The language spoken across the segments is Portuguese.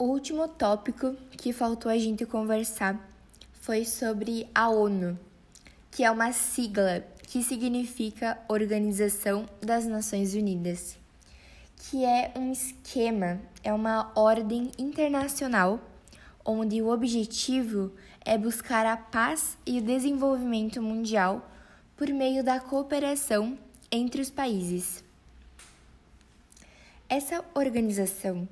O último tópico que faltou a gente conversar foi sobre a ONU, que é uma sigla que significa Organização das Nações Unidas, que é um esquema, é uma ordem internacional onde o objetivo é buscar a paz e o desenvolvimento mundial por meio da cooperação entre os países. Essa organização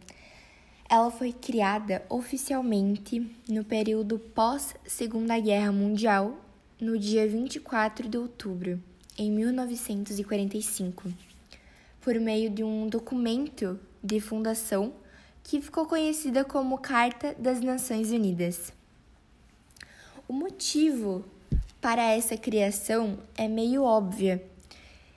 ela foi criada oficialmente no período pós Segunda Guerra Mundial, no dia 24 de outubro, em 1945, por meio de um documento de fundação que ficou conhecida como Carta das Nações Unidas. O motivo para essa criação é meio óbvio.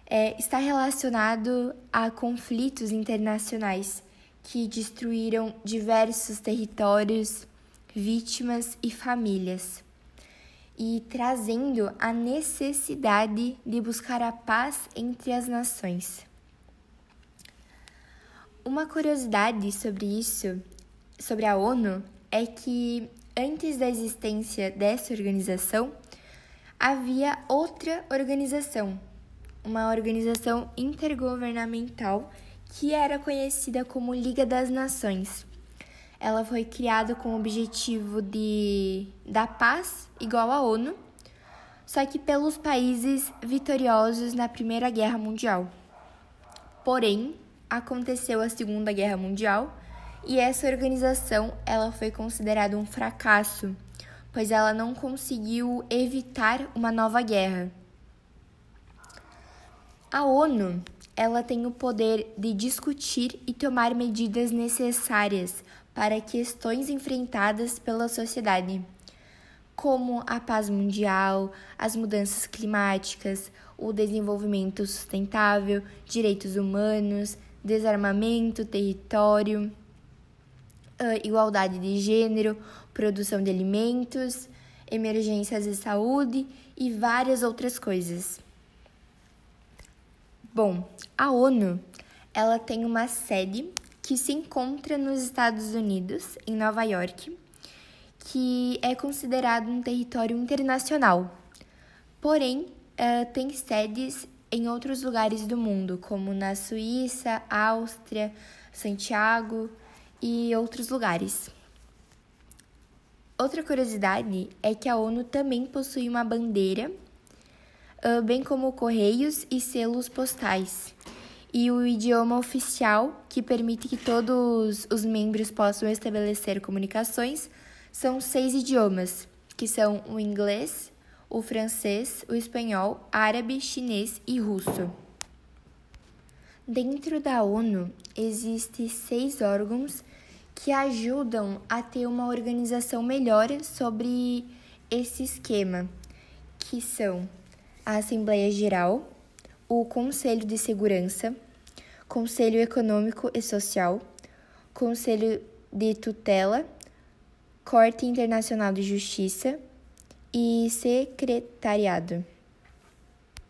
É, está relacionado a conflitos internacionais que destruíram diversos territórios, vítimas e famílias, e trazendo a necessidade de buscar a paz entre as nações. Uma curiosidade sobre isso, sobre a ONU, é que antes da existência dessa organização, havia outra organização, uma organização intergovernamental que era conhecida como Liga das Nações. Ela foi criada com o objetivo de da paz igual à ONU, só que pelos países vitoriosos na Primeira Guerra Mundial. Porém, aconteceu a Segunda Guerra Mundial e essa organização ela foi considerada um fracasso, pois ela não conseguiu evitar uma nova guerra. A ONU ela tem o poder de discutir e tomar medidas necessárias para questões enfrentadas pela sociedade, como a paz mundial, as mudanças climáticas, o desenvolvimento sustentável, direitos humanos, desarmamento, território, igualdade de gênero, produção de alimentos, emergências de saúde e várias outras coisas. Bom, a ONU, ela tem uma sede que se encontra nos Estados Unidos, em Nova York, que é considerado um território internacional. Porém, uh, tem sedes em outros lugares do mundo, como na Suíça, Áustria, Santiago e outros lugares. Outra curiosidade é que a ONU também possui uma bandeira bem como correios e selos postais. E o idioma oficial, que permite que todos os membros possam estabelecer comunicações, são seis idiomas, que são o inglês, o francês, o espanhol, árabe, chinês e russo. Dentro da ONU, existem seis órgãos que ajudam a ter uma organização melhor sobre esse esquema, que são a Assembleia Geral, o Conselho de Segurança, Conselho Econômico e Social, Conselho de Tutela, Corte Internacional de Justiça e Secretariado.